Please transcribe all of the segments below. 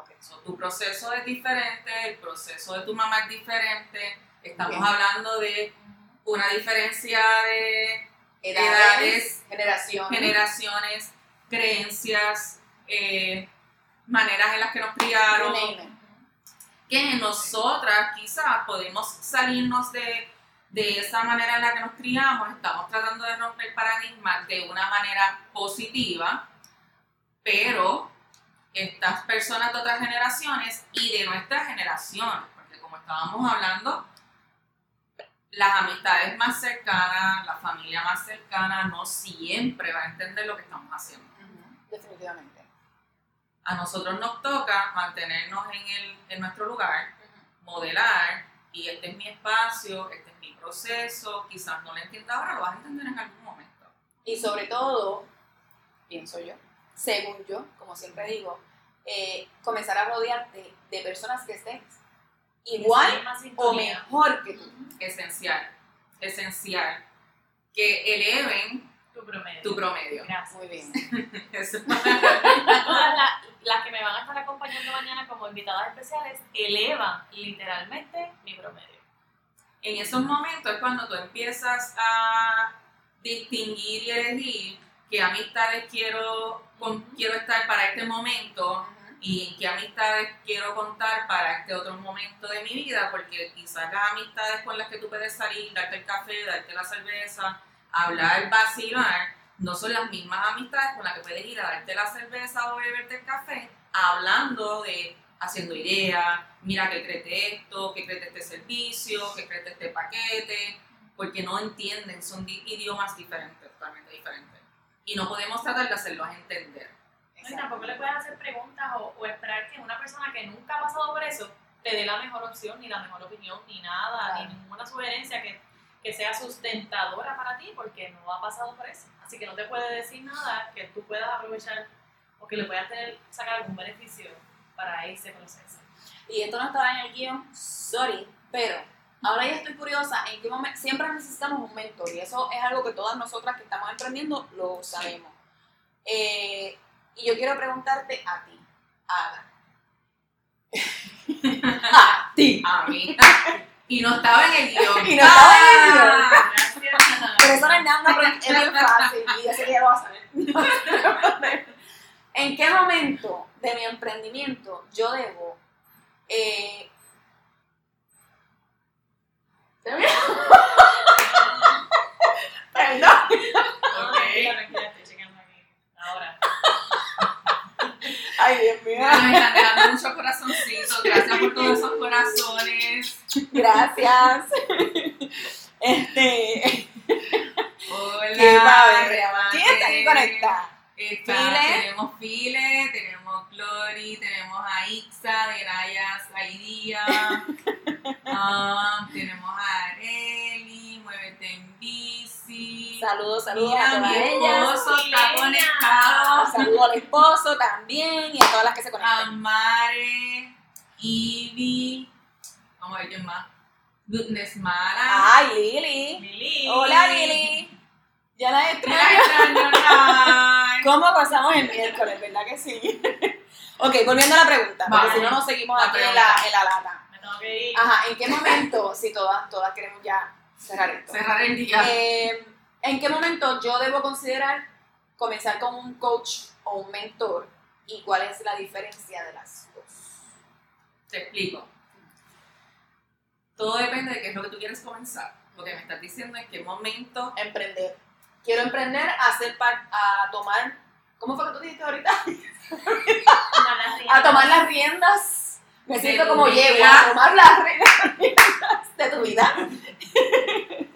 Ok. So, tu proceso es diferente, el proceso de tu mamá es diferente. Estamos Bien. hablando de una diferencia de Edades, Edades, generaciones. generaciones, creencias, eh, maneras en las que nos criaron. que nosotras quizás podemos salirnos de, de esa manera en la que nos criamos, estamos tratando de romper paradigmas de una manera positiva, pero estas personas de otras generaciones y de nuestra generación, porque como estábamos hablando, las amistades más cercanas, la familia más cercana no siempre va a entender lo que estamos haciendo Definitivamente. a nosotros nos toca mantenernos en, el, en nuestro lugar, modelar, y este es mi espacio, este es mi proceso, quizás no lo entiendas ahora, lo vas a entender en algún momento. Y sobre todo, pienso yo, según yo, como siempre digo, eh, comenzar a rodearte de personas que estén igual o mejor que tú. Esencial, esencial, que eleven Tu promedio. tu promedio. Gracias. Muy bien. Todas las, las que me van a estar acompañando mañana como invitadas especiales elevan literalmente mi promedio. en esos momentos es cuando tú empiezas a distinguir y elegir qué amistades quiero, con, quiero estar para este momento y qué amistades quiero contar para este otro momento de mi vida, porque quizás las amistades con las que tú puedes salir, darte el café, darte la cerveza, hablar, vacilar, no son las mismas amistades con las que puedes ir a darte la cerveza o beberte el café, hablando de, haciendo ideas, mira qué crees de esto, qué crees de este servicio, qué crees de este paquete, porque no entienden, son di- idiomas diferentes, totalmente diferentes. Y no podemos tratar de hacerlos entender. No, Y tampoco le puedes hacer preguntas o, o esperar que una persona que nunca ha pasado por eso te dé la mejor opción, ni la mejor opinión, ni nada, Claro. ni ninguna sugerencia que, que sea sustentadora para ti, porque no ha pasado por eso. Así que no te puede decir nada que tú puedas aprovechar o que le puedas tener, sacar algún beneficio para ese proceso. Y esto no estaba en el guion, sorry, pero ahora ya estoy curiosa en qué momento, siempre necesitamos un mentor y eso es algo que todas nosotras que estamos emprendiendo lo sabemos. Eh, y yo quiero preguntarte a ti, Ada. a ti. A mí. y no estaba en el guion. Y no estaba en el guion. Ah. Gracias. Pero eso no es nada, no, es bien fácil y yo sé que ya lo vas a saber. ¿En qué momento de mi emprendimiento yo debo eh, ¿Se me- Perdón. Aquí. Ahora. Ay, Dios mío. Me están dejando muchos corazoncitos. Gracias por todos esos corazones. Gracias. Este. Hola. Qué padre. ¿Quién está aquí conectada? Está-. Tenemos File, Saludos, a Mira, todas mi esposo está Milena. conectado. Saludos al esposo también y a todas las que se conectan. Amare, Ivy, vamos a ver quién más. Goodness Mara. Ay, Lili. Lili. Hola, Lili. Ya la extraño. ¿Cómo pasamos el miércoles, verdad que sí? ok, volviendo a la pregunta, porque si no nos seguimos La aquí en la, en la lata. Me tengo que ir. Ajá, ¿en qué momento, si todas, todas queremos ya cerrar esto? Cerrar el día. Eh, ¿En qué momento yo debo considerar comenzar con un coach o un mentor? ¿Y cuál es la diferencia de las dos? Te explico. Todo depende de qué es lo que tú quieres comenzar. Lo que me estás diciendo es qué momento. Emprender. Quiero emprender a hacer a tomar, ¿cómo fue que tú dijiste ahorita? A tomar las riendas. Me siento como yegua, a tomar las riendas de tu vida.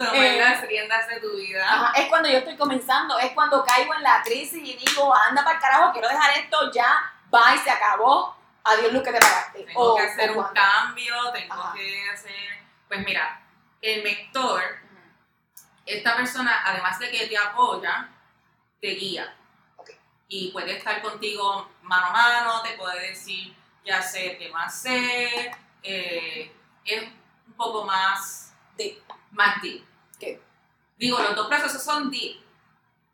Tomar Eh, las riendas de tu vida. Ajá, es cuando yo estoy comenzando, es cuando caigo en la crisis y digo, anda para el carajo, quiero dejar esto ya, bye, se acabó, adiós luz que te pagaste. Tengo O- que hacer un cambio, tengo Ajá. que hacer. Pues mira, el mentor, esta persona, además de que te apoya, te guía. Y puede estar contigo mano a mano, te puede decir qué hacer, qué más hacer. eh, es un poco más Deep. más deep. Digo, los dos procesos son deep,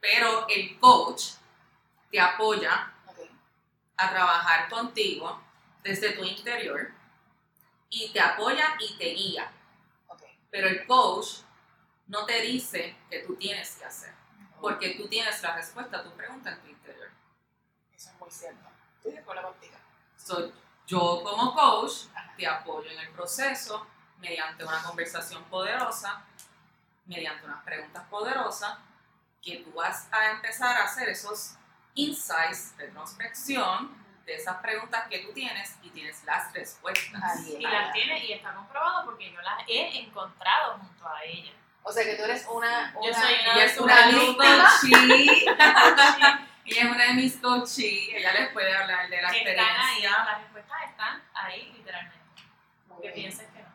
pero el coach te apoya a trabajar contigo desde tu interior y te apoya y te guía. Pero el coach no te dice que tú tienes que hacer, porque tú tienes la respuesta a tu pregunta en tu interior. Eso es muy cierto. Estoy de acuerdo contigo. So, yo como coach te apoyo en el proceso mediante una conversación poderosa, mediante unas preguntas poderosas, que tú vas a empezar a hacer esos insights, retrospección de esas preguntas que tú tienes y tienes las respuestas. Ahí. Y las tiene y está comprobado porque yo las he encontrado junto a ella. O sea que tú eres una. Yo una- soy Ella es una una de mis víctima. coaches. Ella es una de mis coaches. Ella les puede hablar de la Están ahí, experiencia. las respuestas están ahí literalmente. Muy Que bien. pienses que no.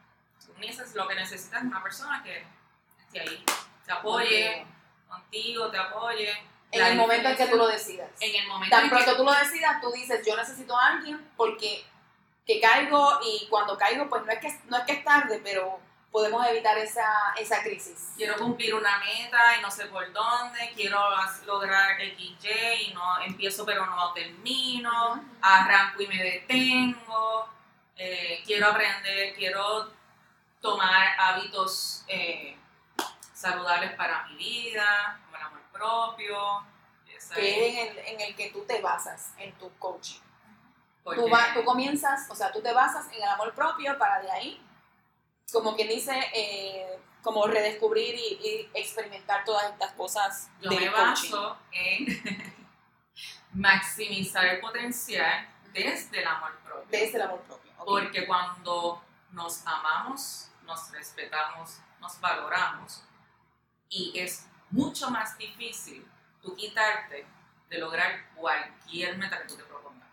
Tú neces- lo que necesitas es una persona que ahí, te apoye contigo, te apoye. En el momento en que tú lo decidas. En el momento Tan en que pronto tú lo decidas, tú dices, yo necesito a alguien porque que caigo y cuando caigo, pues no es que, no es, que es tarde, pero podemos evitar esa, esa crisis. quiero cumplir una meta y no sé por dónde, quiero lograr XY y no empiezo pero no termino, arranco y me detengo, eh, quiero aprender, quiero tomar hábitos eh, saludables para mi vida, como el amor propio. Que es- en el, en el que tú te basas en tu coaching. Tú, va- tú comienzas, o sea, tú te basas en el amor propio para de ahí, como quien dice, eh, como redescubrir y, y experimentar todas estas cosas Yo del me coaching. baso en maximizar el potencial desde el amor propio. Desde el amor propio. ¿ok? Porque cuando nos amamos, nos respetamos, nos valoramos y es mucho más difícil tú quitarte de lograr cualquier meta que tú te propongas.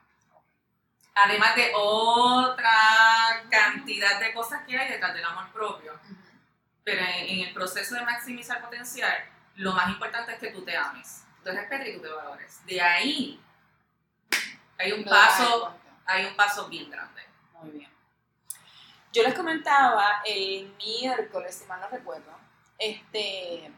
Además de otra cantidad de cosas que hay detrás del amor propio. Pero en, el proceso de maximizar potencial, lo más importante es que tú te ames, tú te respetes y tú te valores. De ahí hay un paso, hay un paso bien grande. Muy bien. Yo les comentaba el miércoles, si mal no recuerdo, este,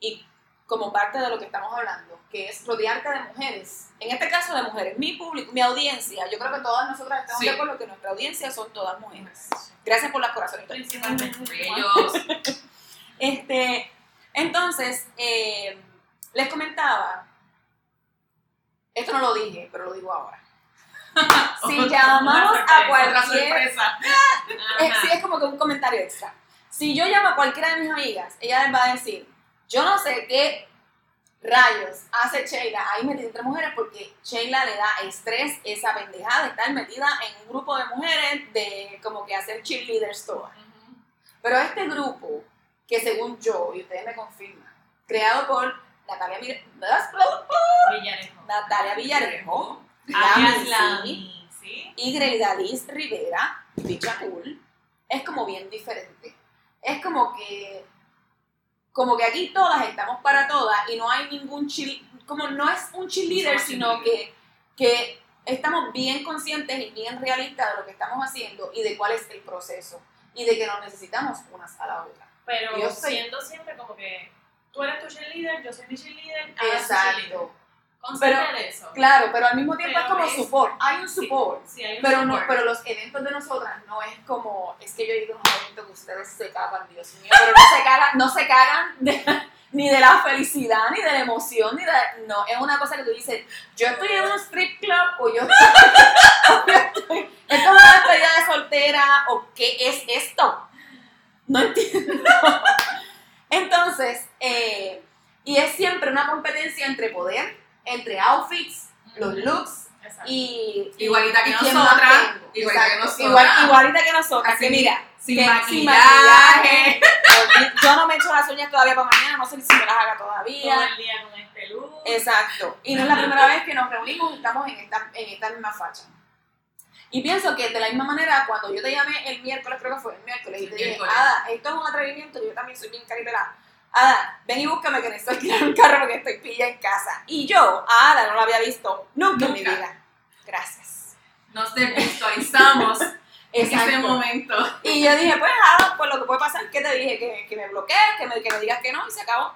y como parte de lo que estamos hablando, que es rodearte de mujeres. En este caso de mujeres, mi público, mi audiencia, yo creo que todas nosotras estamos Sí. de acuerdo que nuestra audiencia son todas mujeres. Gracias por las corazonitas. Principalmente. Bellos. Este, entonces, eh, les comentaba, esto no lo dije, pero lo digo ahora. Si llamamos a cualquier sorpresa. Eh, Ajá. sí, es como que un comentario extra. Si yo llamo a cualquiera de mis amigas, ella les va a decir, yo no sé qué rayos hace Sheila ahí metida entre mujeres porque Sheila le da estrés esa pendejada de estar metida en un grupo de mujeres de como que hacer cheerleaders todas. Ujú. Pero este grupo, que según yo, y ustedes me confirman, creado por Natalia, Mir- Villarejo. Natalia Villarejo, y Greida Liz Rivera, Bicha Cool, es como bien diferente. Es como que, como que aquí todas estamos para todas y no hay ningún chill, como no es un cheerleader, sino que, que estamos bien conscientes y bien realistas de lo que estamos haciendo y de cuál es el proceso y de que nos necesitamos unas a la otra. Pero Yo soy- siendo siempre como que tú eres tu cheerleader, yo soy mi cheerleader. Exacto. Pero- eso. Claro, pero al mismo tiempo Pero es como es- support, hay un support. Sí, hay un Pero, no, support. pero los eventos de nosotras no es como, es que yo a unos eventos que ustedes se cagan, Dios mío, pero no se cagan, no se cagan de- ni de la felicidad, ni de la emoción, ni de, no, es una cosa que tú dices, yo estoy en un strip club, o yo estoy, es una despedida de soltera, o qué es esto, no entiendo. Entonces, eh, y es siempre una competencia entre poder, entre outfits, los looks, Exacto. y, Igualita que y nosotras, igualita que nosotras. igual- igualita que nosotras. Así, que mira, sin que maquillaje. Yo no me he hecho las uñas todavía para mañana, no sé si me las haga Todo todavía. el día con este look. Exacto. Y no es la primera vez que nos reunimos y estamos en esta, en esta misma facha. Y pienso que de la misma manera, cuando yo te llamé el miércoles, creo que fue el miércoles, y te dije. Ada, esto es un atrevimiento, yo también soy bien caripelada. Ada, ven y búscame que necesito alquilar un carro porque estoy pilla en casa. Y yo, a Ada, no la había visto nunca, en mi vida. Gracias. Nos desvirtualizamos en ese momento. Y yo dije, pues Ada, pues lo que puede pasar es que te dije que, que me bloquees, que me, que me digas que no y se acabó.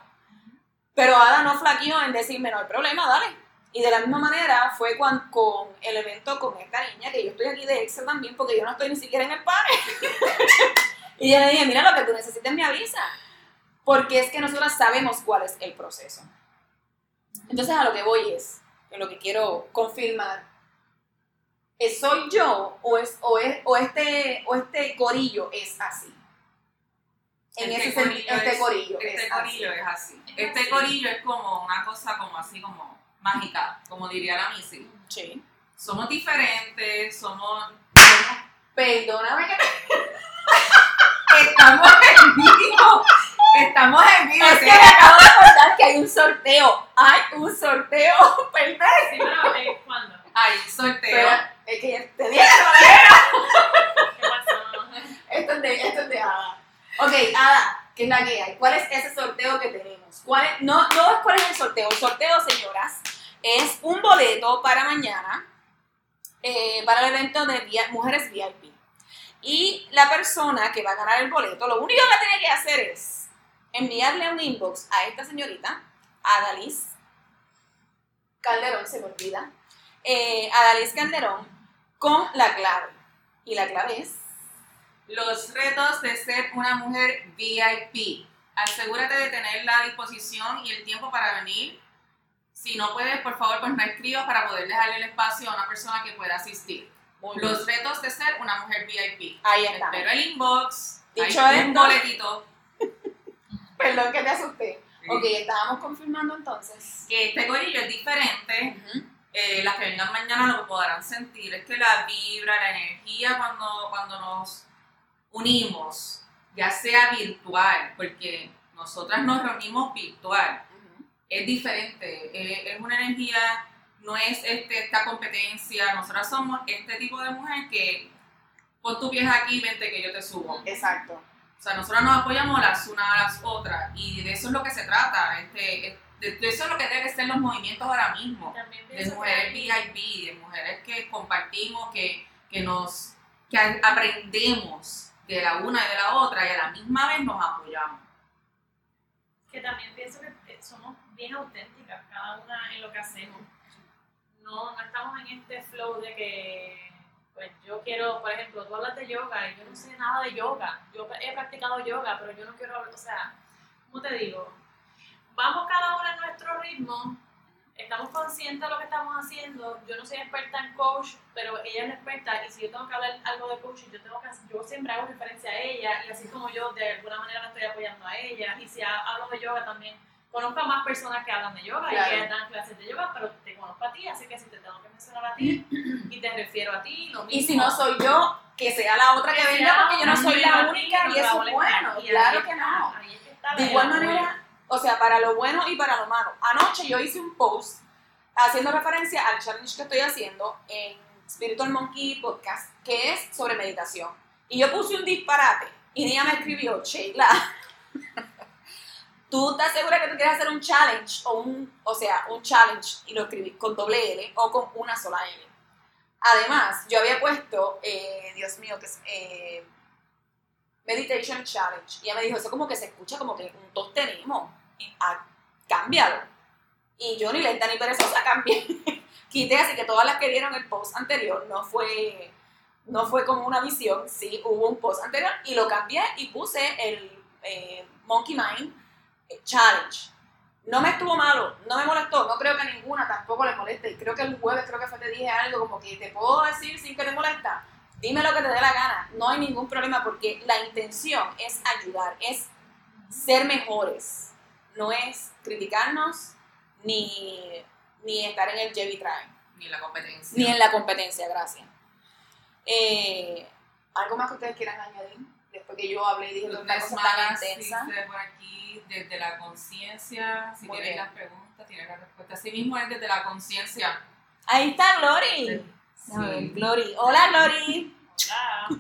Pero Ada no flaqueó en decirme, no hay problema, dale. Y de la misma manera fue cuan- con el evento con esta niña, que yo estoy aquí de extra también, porque yo no estoy ni siquiera en el party. y yo le dije, mira, lo que tú necesites me avisa. Porque es que nosotras sabemos cuál es el proceso. Entonces a lo que voy es, en lo que quiero confirmar, ¿es ¿soy yo o, es, o, es, o, este, o este corillo es así? En Este ese sentido, corillo este es- corillo Este es corillo así. es así. Es Este así. corillo es como una cosa como así como mágica, como diría la Missy. Sí. Somos diferentes, somos, somos Perdóname que Estamos en vivo. Estamos en vivo. Es que me acabo de acordar que hay un sorteo. Hay un sorteo. Perdón. Sí, pero ¿cuándo? Hay sorteo. Pero es que ya te dije. ¿Qué pasó? Esto es de, esto es de Ada. Ok, Ada, ¿qué es la que hay? ¿Cuál es ese sorteo que tenemos? ¿Cuál es- no, no es cuál es el sorteo. El sorteo, señoras, es un boleto para mañana eh, para el evento de vi- Mujeres VIP. Y la persona que va a ganar el boleto, lo único que tiene que hacer es enviarle un inbox a esta señorita, a Dalis Calderón, se me olvida, eh, a Dalis Calderón, con la clave. Y la clave es Los retos de ser una mujer VIP. Asegúrate de tener la disposición y el tiempo para venir. Si no puedes, por favor, pues me escribas para poder dejarle el espacio a una persona que pueda asistir. Los retos de ser una mujer VIP. Ahí está. Espero el inbox. Dicho hay un boletito. Perdón que te asusté. Ok, estábamos confirmando entonces. Que este gorillo es diferente. eh, las que vengan mañana lo podrán sentir, es que la vibra, la energía cuando, cuando nos unimos, ya sea virtual, porque nosotras nos reunimos virtual, es diferente, eh, es una energía, no es este, esta competencia, nosotras somos este tipo de mujer que pon tu pies aquí, vente que yo te subo. Exacto. O sea, nosotros nos apoyamos las unas a las otras y de eso es lo que se trata, este, de, de eso es lo que deben ser los movimientos ahora mismo de mujeres VIP, de mujeres que compartimos, que, que nos que aprendemos de la una y de la otra y a la misma vez nos apoyamos. que también pienso que somos bien auténticas, cada una en lo que hacemos. No, no estamos en este flow de que, pues yo quiero, por ejemplo, tú hablas de yoga y yo no sé nada de yoga. Yo he practicado yoga, pero yo no quiero hablar, o sea, ¿cómo te digo? Vamos cada una en nuestro ritmo, estamos conscientes de lo que estamos haciendo. Yo no soy experta en coach, pero ella es experta y si yo tengo que hablar algo de coaching, yo tengo que yo siempre hago referencia a ella y así como yo de alguna manera la estoy apoyando a ella. Y si ha- hablo de yoga también, conozco a más personas que hablan de yoga Claro. y que dan clases de yoga, pero te conozco a ti, así que si te tengo que mencionar a ti y te refiero a ti, lo mismo. Y si no soy yo, que sea la otra que Que venga, porque yo no soy la única y eso es bueno. Claro que no. De igual manera, o sea, para lo bueno y para lo malo. Anoche yo hice un post haciendo referencia al challenge que estoy haciendo en Spiritual Monkey Podcast, que es sobre meditación. Y yo puse un disparate y ella me escribió, Sheila, ¿tú estás segura que tú quieres hacer un challenge o un, o sea, un challenge y lo escribí con doble L o con una sola L? Además, yo había puesto, eh, Dios mío, que es eh, Meditation Challenge. Y ella me dijo, eso como que se escucha como que un tos tenemos. Y, ah, cámbialo. Y yo ni lenta ni perezosa cambié. Quité, así que todas las que vieron el post anterior no fue, no fue como una visión, sí, hubo un post anterior y lo cambié y puse el eh, Monkey Mind Challenge. No me estuvo malo, no me molestó, no creo que ninguna tampoco le moleste. Y creo que el jueves creo que fue te dije algo como que te puedo decir sin que te molesta. Dime lo que te dé la gana, no hay ningún problema porque la intención es ayudar, es ser mejores, no es criticarnos ni, ni estar en el Jevi Try, Ni la competencia. ni en la competencia, gracias. Eh, ¿Algo más que ustedes quieran añadir? Después que yo hablé y dije Los una cosa tan intensa. por aquí desde la conciencia. Si Muy tienes bien. las preguntas, tienes la respuesta. Así mismo es desde la conciencia. Ahí está Glory. A ver, Sí. Glory. Hola Glory. Hola.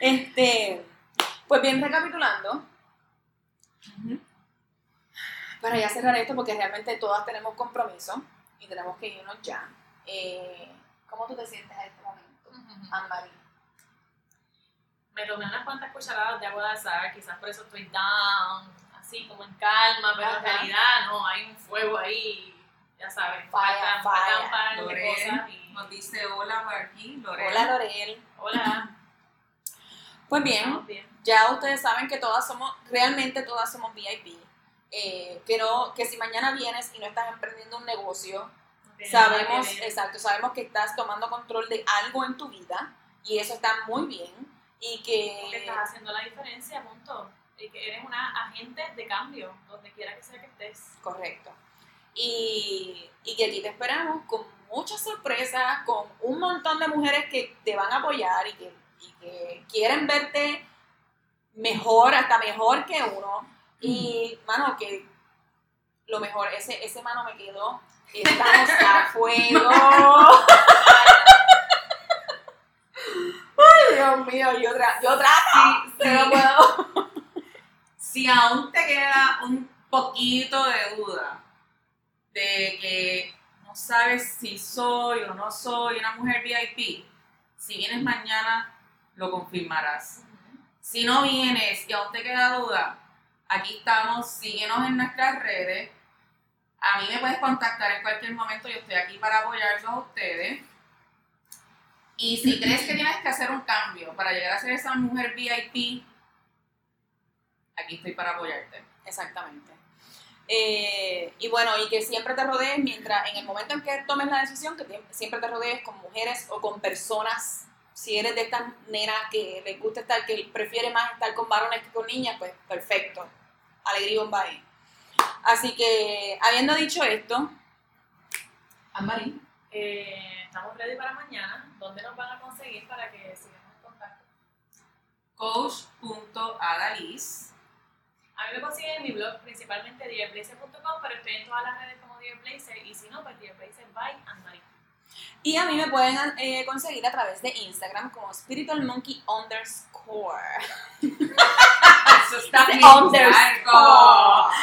Este, pues bien, recapitulando, para ya cerrar esto, porque realmente todas tenemos compromiso y tenemos que irnos ya. Eh, ¿Cómo tú te sientes en este momento, Anne-Marie? Me tomé unas cuantas cucharadas de agua de sal, quizás por eso estoy down, así como en calma, pero en realidad no, hay un fuego ahí ya saben, Falla, faltan, faltan un par de Lorel. cosas y... nos dice hola aquí, Lorel. Hola Lorel. Hola, Pues bien, ya ustedes saben que todas somos, realmente todas somos VIP. Eh, que, no, que si mañana vienes y no estás emprendiendo un negocio, sabemos, exacto, sabemos que estás tomando control de algo en tu vida y eso está muy bien y que que estás haciendo la diferencia, punto. Y que eres una agente de cambio, donde quiera que sea que estés. correcto y, y que aquí te esperamos con muchas sorpresas, con un montón de mujeres que te van a apoyar y que, y que quieren verte mejor, hasta mejor que uno y mano que lo mejor, ese, ese mano me quedó, estamos a fuego. Dios mío, yo, tra yo trato, Sí, puedo. Si aún te queda un poquito de duda de que no sabes si soy o no soy una mujer VIP, si vienes mañana lo confirmarás. Si no vienes y aún te queda duda, aquí estamos, síguenos en nuestras redes. A mí me puedes contactar en cualquier momento, yo estoy aquí para apoyarlos a ustedes. Y si crees que tienes que hacer un cambio para llegar a ser esa mujer VIP, aquí estoy para apoyarte. Exactamente. Eh, y bueno, y que siempre te rodees, mientras en el momento en que tomes la decisión, que te- siempre te rodees con mujeres o con personas. Si eres de estas nenas que les gusta estar, que prefiere más estar con varones que con niñas, pues perfecto. Alegría bomba ahí. Así que, habiendo dicho esto, Anne-Marie, Eh, estamos ready para mañana. ¿Dónde nos van a conseguir para que sigamos en contacto? coach.adalis. A mí me consiguen en mi blog, principalmente dearblazer.com, pero estoy en todas las redes como Dearblazer, y si no, pues Dearblazer by Anne-Marie. Y a mí me pueden eh, conseguir a través de Instagram como Spiritual Monkey underscore. Eso está bien Underscore.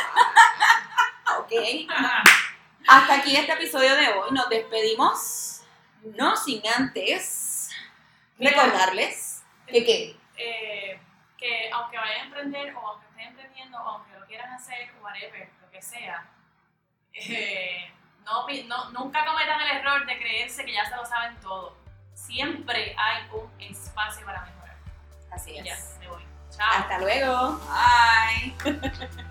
Ok. Hasta aquí este episodio de hoy. Nos despedimos. No sin antes recordarles que qué. Eh, que aunque vayan a emprender, o aunque estén emprendiendo, o aunque lo quieran hacer, whatever, lo que sea, eh, no, no- nunca cometan el error de creerse que ya se lo saben todo. Siempre hay un espacio para mejorar. Así Y es. ya, me voy. Chao. Hasta luego. Bye.